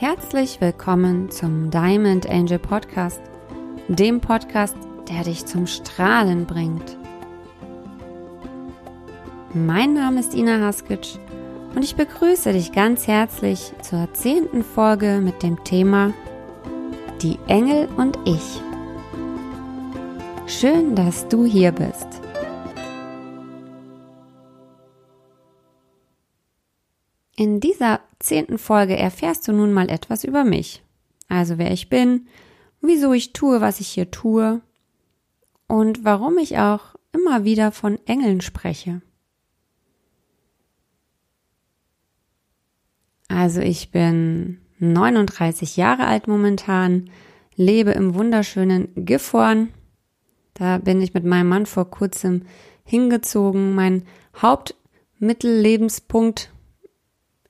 Herzlich willkommen zum Diamond Angel Podcast, dem Podcast, der dich zum Strahlen bringt. Mein Name ist Ina Haskic und ich begrüße dich ganz herzlich zur zehnten Folge mit dem Thema Die Engel und ich. Schön, dass du hier bist. In dieser zehnten Folge erfährst du nun mal etwas über mich. Also wer ich bin, wieso ich tue, was ich hier tue und warum ich auch immer wieder von Engeln spreche. Also ich bin 39 Jahre alt momentan, lebe im wunderschönen Gifhorn. Da bin ich mit meinem Mann vor kurzem hingezogen. Mein Hauptmittellebenspunkt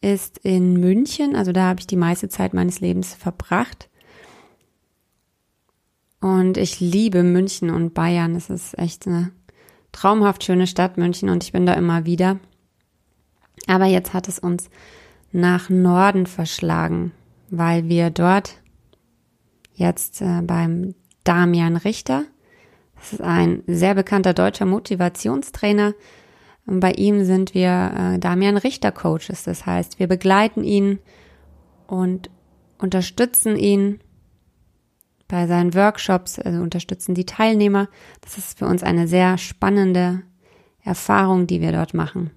ist in München, also da habe ich die meiste Zeit meines Lebens verbracht. Und ich liebe München und Bayern. Es ist echt eine traumhaft schöne Stadt München und ich bin da immer wieder. Aber jetzt hat es uns nach Norden verschlagen, weil wir dort jetzt äh, beim Damian Richter, das ist ein sehr bekannter deutscher Motivationstrainer, und bei ihm sind wir äh, Damian Richter Coaches. Das heißt, wir begleiten ihn und unterstützen ihn bei seinen Workshops, also unterstützen die Teilnehmer. Das ist für uns eine sehr spannende Erfahrung, die wir dort machen.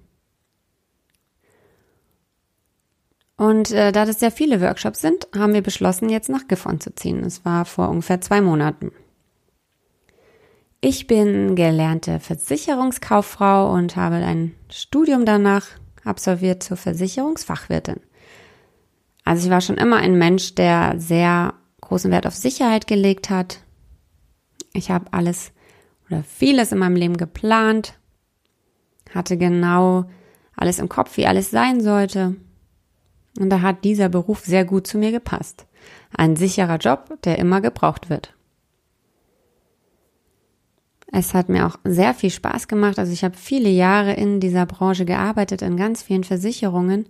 Und äh, da das sehr viele Workshops sind, haben wir beschlossen, jetzt nach Gifhorn zu ziehen. Es war vor ungefähr zwei Monaten. Ich bin gelernte Versicherungskauffrau und habe ein Studium danach absolviert zur Versicherungsfachwirtin. Also ich war schon immer ein Mensch, der sehr großen Wert auf Sicherheit gelegt hat. Ich habe alles oder vieles in meinem Leben geplant, hatte genau alles im Kopf, wie alles sein sollte. Und da hat dieser Beruf sehr gut zu mir gepasst. Ein sicherer Job, der immer gebraucht wird. Es hat mir auch sehr viel Spaß gemacht. Also ich habe viele Jahre in dieser Branche gearbeitet, in ganz vielen Versicherungen.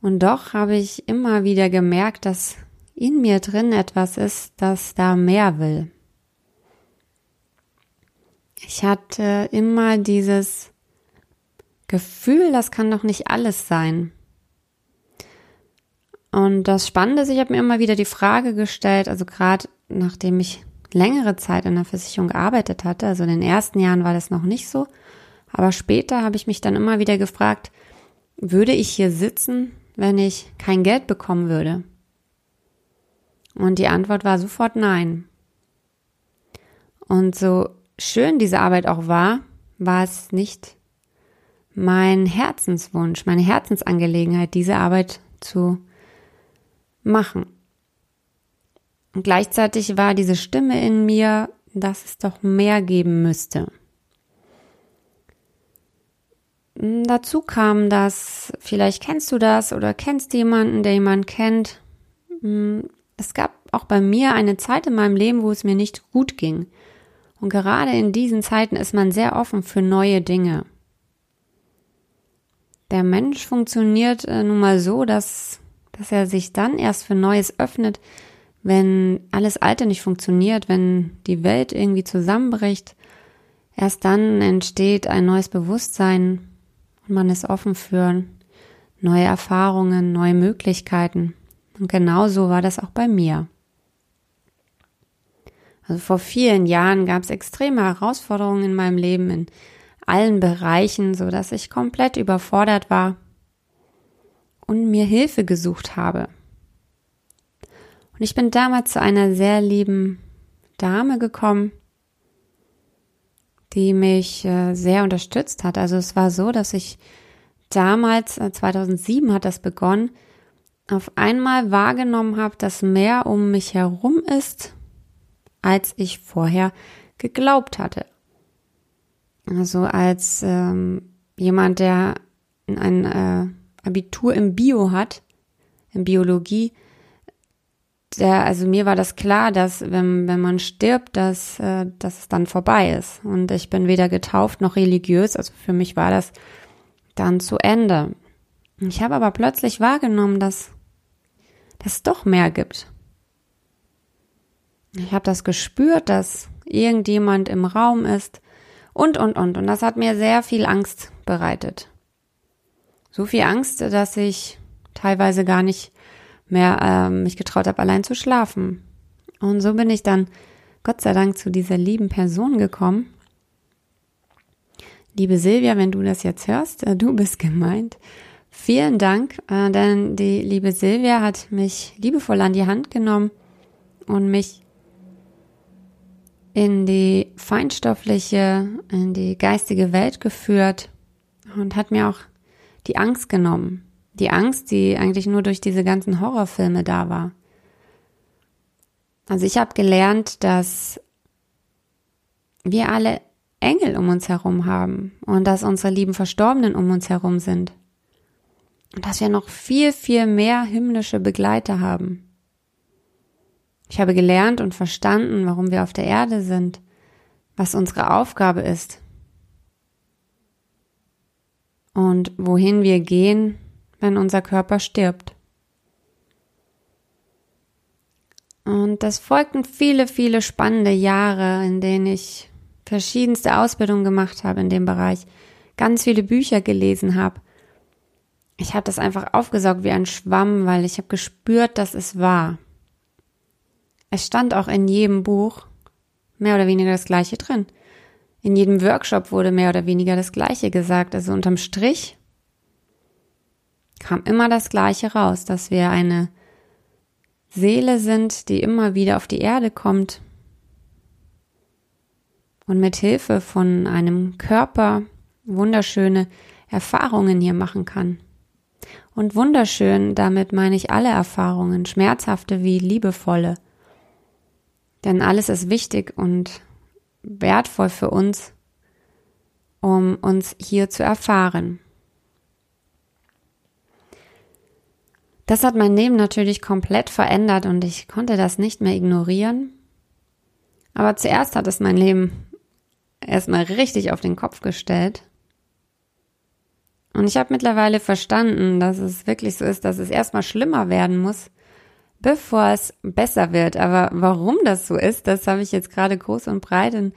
Und doch habe ich immer wieder gemerkt, dass in mir drin etwas ist, das da mehr will. Ich hatte immer dieses Gefühl, das kann doch nicht alles sein. Und das Spannende ist, ich habe mir immer wieder die Frage gestellt, also gerade nachdem ich längere Zeit in der Versicherung gearbeitet hatte, also in den ersten Jahren war das noch nicht so, aber später habe ich mich dann immer wieder gefragt, würde ich hier sitzen, wenn ich kein Geld bekommen würde? Und die Antwort war sofort nein. Und so schön diese Arbeit auch war, war es nicht mein Herzenswunsch, meine Herzensangelegenheit, diese Arbeit zu machen. Und gleichzeitig war diese Stimme in mir, dass es doch mehr geben müsste. Dazu kam, dass vielleicht kennst du das oder kennst jemanden, der jemanden kennt. Hm, es gab auch bei mir eine Zeit in meinem Leben, wo es mir nicht gut ging. Und gerade in diesen Zeiten ist man sehr offen für neue Dinge. Der Mensch funktioniert äh, nun mal so, dass, dass er sich dann erst für Neues öffnet, wenn alles Alte nicht funktioniert, wenn die Welt irgendwie zusammenbricht, erst dann entsteht ein neues Bewusstsein und man ist offen für neue Erfahrungen, neue Möglichkeiten. Und genauso war das auch bei mir. Also vor vielen Jahren gab es extreme Herausforderungen in meinem Leben in allen Bereichen, so dass ich komplett überfordert war und mir Hilfe gesucht habe. Und ich bin damals zu einer sehr lieben Dame gekommen, die mich äh, sehr unterstützt hat. Also es war so, dass ich damals, 2007 äh, hat das begonnen, auf einmal wahrgenommen habe, dass mehr um mich herum ist, als ich vorher geglaubt hatte. Also als ähm, jemand, der ein äh, Abitur im Bio hat, in Biologie, der, also mir war das klar, dass wenn, wenn man stirbt, dass, äh, dass es dann vorbei ist. Und ich bin weder getauft noch religiös, also für mich war das dann zu Ende. Ich habe aber plötzlich wahrgenommen, dass, dass es doch mehr gibt. Ich habe das gespürt, dass irgendjemand im Raum ist und, und, und. Und das hat mir sehr viel Angst bereitet. So viel Angst, dass ich teilweise gar nicht mehr äh, mich getraut habe, allein zu schlafen. Und so bin ich dann Gott sei Dank zu dieser lieben Person gekommen. Liebe Silvia, wenn du das jetzt hörst, äh, du bist gemeint. Vielen Dank, äh, denn die liebe Silvia hat mich liebevoll an die Hand genommen und mich in die feinstoffliche, in die geistige Welt geführt und hat mir auch die Angst genommen. Die Angst, die eigentlich nur durch diese ganzen Horrorfilme da war. Also ich habe gelernt, dass wir alle Engel um uns herum haben und dass unsere lieben Verstorbenen um uns herum sind. Und dass wir noch viel, viel mehr himmlische Begleiter haben. Ich habe gelernt und verstanden, warum wir auf der Erde sind, was unsere Aufgabe ist und wohin wir gehen, wenn unser Körper stirbt. Und das folgten viele, viele spannende Jahre, in denen ich verschiedenste Ausbildungen gemacht habe in dem Bereich, ganz viele Bücher gelesen habe. Ich habe das einfach aufgesaugt wie ein Schwamm, weil ich habe gespürt, dass es war. Es stand auch in jedem Buch mehr oder weniger das Gleiche drin. In jedem Workshop wurde mehr oder weniger das Gleiche gesagt. Also unterm Strich kam immer das Gleiche raus, dass wir eine Seele sind, die immer wieder auf die Erde kommt und mit Hilfe von einem Körper wunderschöne Erfahrungen hier machen kann. Und wunderschön, damit meine ich alle Erfahrungen, schmerzhafte wie liebevolle. Denn alles ist wichtig und wertvoll für uns, um uns hier zu erfahren. Das hat mein Leben natürlich komplett verändert und ich konnte das nicht mehr ignorieren. Aber zuerst hat es mein Leben erstmal richtig auf den Kopf gestellt. Und ich habe mittlerweile verstanden, dass es wirklich so ist, dass es erstmal schlimmer werden muss, bevor es besser wird. Aber warum das so ist, das habe ich jetzt gerade groß und breit in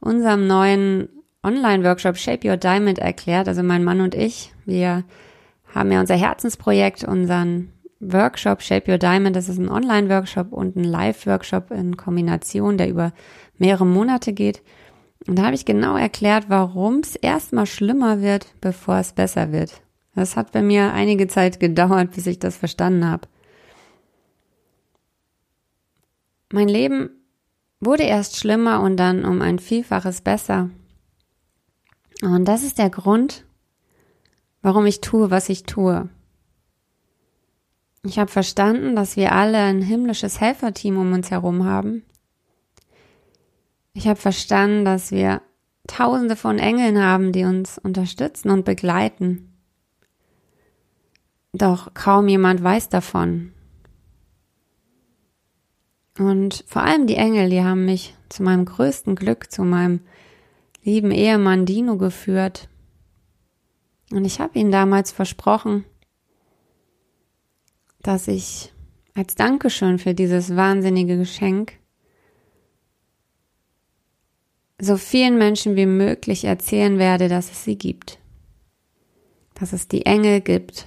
unserem neuen Online-Workshop Shape Your Diamond erklärt. Also mein Mann und ich, wir haben ja unser Herzensprojekt, unseren Workshop Shape Your Diamond. Das ist ein Online-Workshop und ein Live-Workshop in Kombination, der über mehrere Monate geht. Und da habe ich genau erklärt, warum es erstmal schlimmer wird, bevor es besser wird. Das hat bei mir einige Zeit gedauert, bis ich das verstanden habe. Mein Leben wurde erst schlimmer und dann um ein Vielfaches besser. Und das ist der Grund, warum ich tue, was ich tue. Ich habe verstanden, dass wir alle ein himmlisches Helferteam um uns herum haben. Ich habe verstanden, dass wir Tausende von Engeln haben, die uns unterstützen und begleiten. Doch kaum jemand weiß davon. Und vor allem die Engel, die haben mich zu meinem größten Glück, zu meinem lieben Ehemann Dino geführt. Und ich habe ihm damals versprochen, dass ich als Dankeschön für dieses wahnsinnige Geschenk so vielen Menschen wie möglich erzählen werde, dass es sie gibt. Dass es die Engel gibt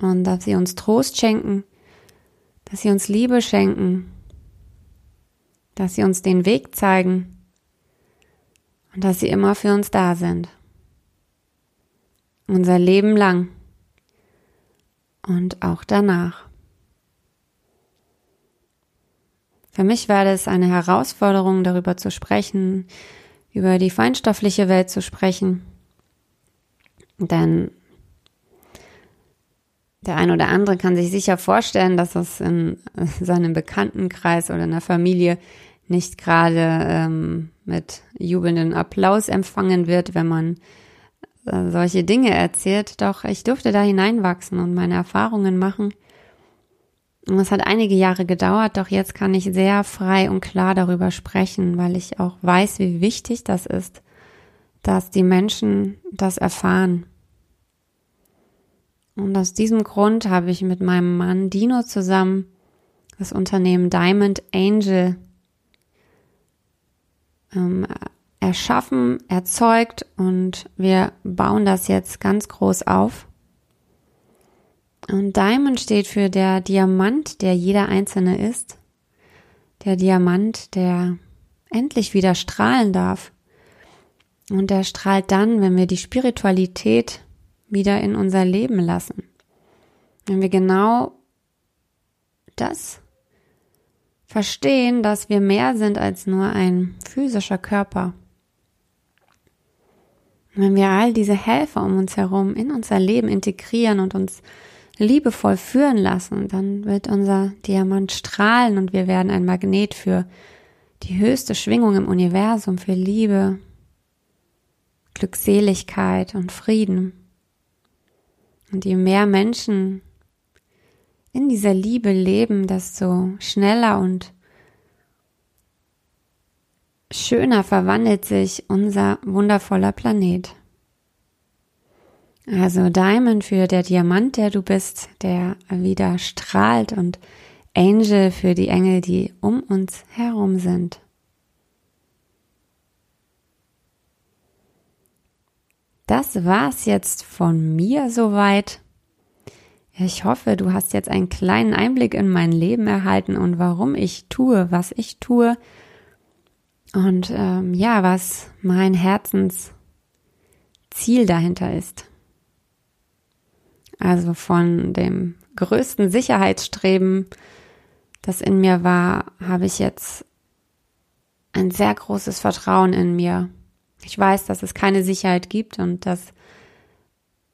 und dass sie uns Trost schenken, dass sie uns Liebe schenken, dass sie uns den Weg zeigen und dass sie immer für uns da sind. Unser Leben lang und auch danach. Für mich war das eine Herausforderung, darüber zu sprechen, über die feinstoffliche Welt zu sprechen. Denn der ein oder andere kann sich sicher vorstellen, dass es in seinem Bekanntenkreis oder in der Familie nicht gerade ähm, mit jubelndem Applaus empfangen wird, wenn man äh, solche Dinge erzählt. Doch ich durfte da hineinwachsen und meine Erfahrungen machen. Und es hat einige Jahre gedauert, doch jetzt kann ich sehr frei und klar darüber sprechen, weil ich auch weiß, wie wichtig das ist, dass die Menschen das erfahren. Und aus diesem Grund habe ich mit meinem Mann Dino zusammen das Unternehmen Diamond Angel ähm, erschaffen, erzeugt und wir bauen das jetzt ganz groß auf. Und Diamond steht für der Diamant, der jeder Einzelne ist. Der Diamant, der endlich wieder strahlen darf. Und der strahlt dann, wenn wir die Spiritualität wieder in unser Leben lassen. Wenn wir genau das verstehen, dass wir mehr sind als nur ein physischer Körper. Wenn wir all diese Helfer um uns herum in unser Leben integrieren und uns liebevoll führen lassen, dann wird unser Diamant strahlen und wir werden ein Magnet für die höchste Schwingung im Universum, für Liebe, Glückseligkeit und Frieden. Und je mehr Menschen in dieser Liebe leben, desto schneller und schöner verwandelt sich unser wundervoller Planet. Also Diamond für der Diamant, der du bist, der wieder strahlt und Angel für die Engel, die um uns herum sind. Das war's jetzt von mir soweit. Ich hoffe, du hast jetzt einen kleinen Einblick in mein Leben erhalten und warum ich tue, was ich tue. Und ähm, ja, was mein Herzensziel dahinter ist. Also von dem größten Sicherheitsstreben, das in mir war, habe ich jetzt ein sehr großes Vertrauen in mir. Ich weiß, dass es keine Sicherheit gibt und dass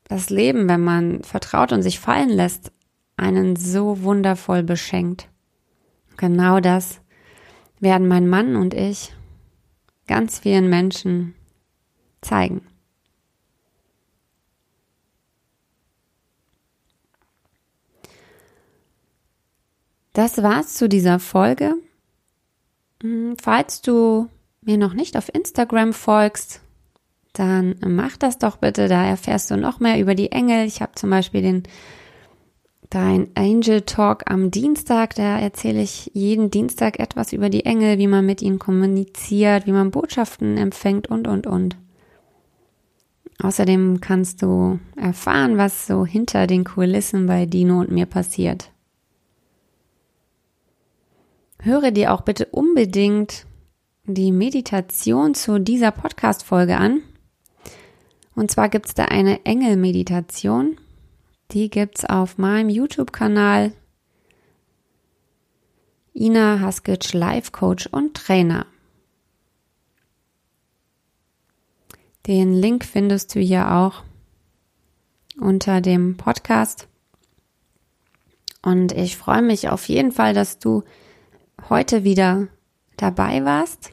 das Leben, wenn man vertraut und sich fallen lässt, einen so wundervoll beschenkt. Genau das werden mein Mann und ich ganz vielen Menschen zeigen. Das war's zu dieser Folge. Hm, falls du mir noch nicht auf Instagram folgst, dann mach das doch bitte. Da erfährst du noch mehr über die Engel. Ich habe zum Beispiel den dein Angel Talk am Dienstag. Da erzähle ich jeden Dienstag etwas über die Engel, wie man mit ihnen kommuniziert, wie man Botschaften empfängt und, und, und. Außerdem kannst du erfahren, was so hinter den Kulissen bei Dino und mir passiert. Höre dir auch bitte unbedingt die Meditation zu dieser Podcast-Folge an. Und zwar gibt es da eine Engel-Meditation. Die gibt es auf meinem YouTube-Kanal. Ina Haskic, Life Coach und Trainer. Den Link findest du hier auch unter dem Podcast. Und ich freue mich auf jeden Fall, dass du heute wieder dabei warst,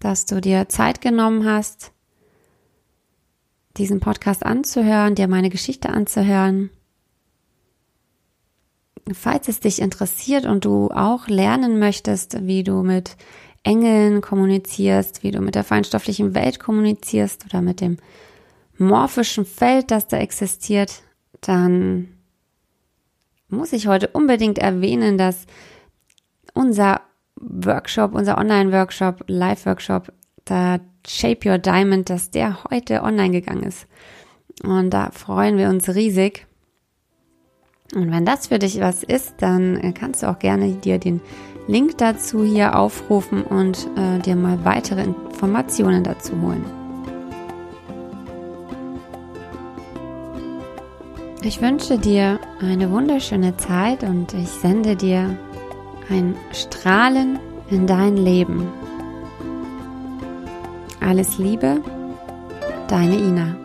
dass du dir Zeit genommen hast, diesen Podcast anzuhören, dir meine Geschichte anzuhören. Falls es dich interessiert und du auch lernen möchtest, wie du mit Engeln kommunizierst, wie du mit der feinstofflichen Welt kommunizierst oder mit dem morphischen Feld, das da existiert, dann muss ich heute unbedingt erwähnen, dass unser Workshop, unser Online-Workshop, Live-Workshop, da Shape Your Diamond, dass der heute online gegangen ist. Und da freuen wir uns riesig. Und wenn das für dich was ist, dann äh, kannst du auch gerne dir den Link dazu hier aufrufen und äh, dir mal weitere Informationen dazu holen. Ich wünsche dir eine wunderschöne Zeit und ich sende dir ein Strahlen in dein Leben. Alles Liebe, deine Ina.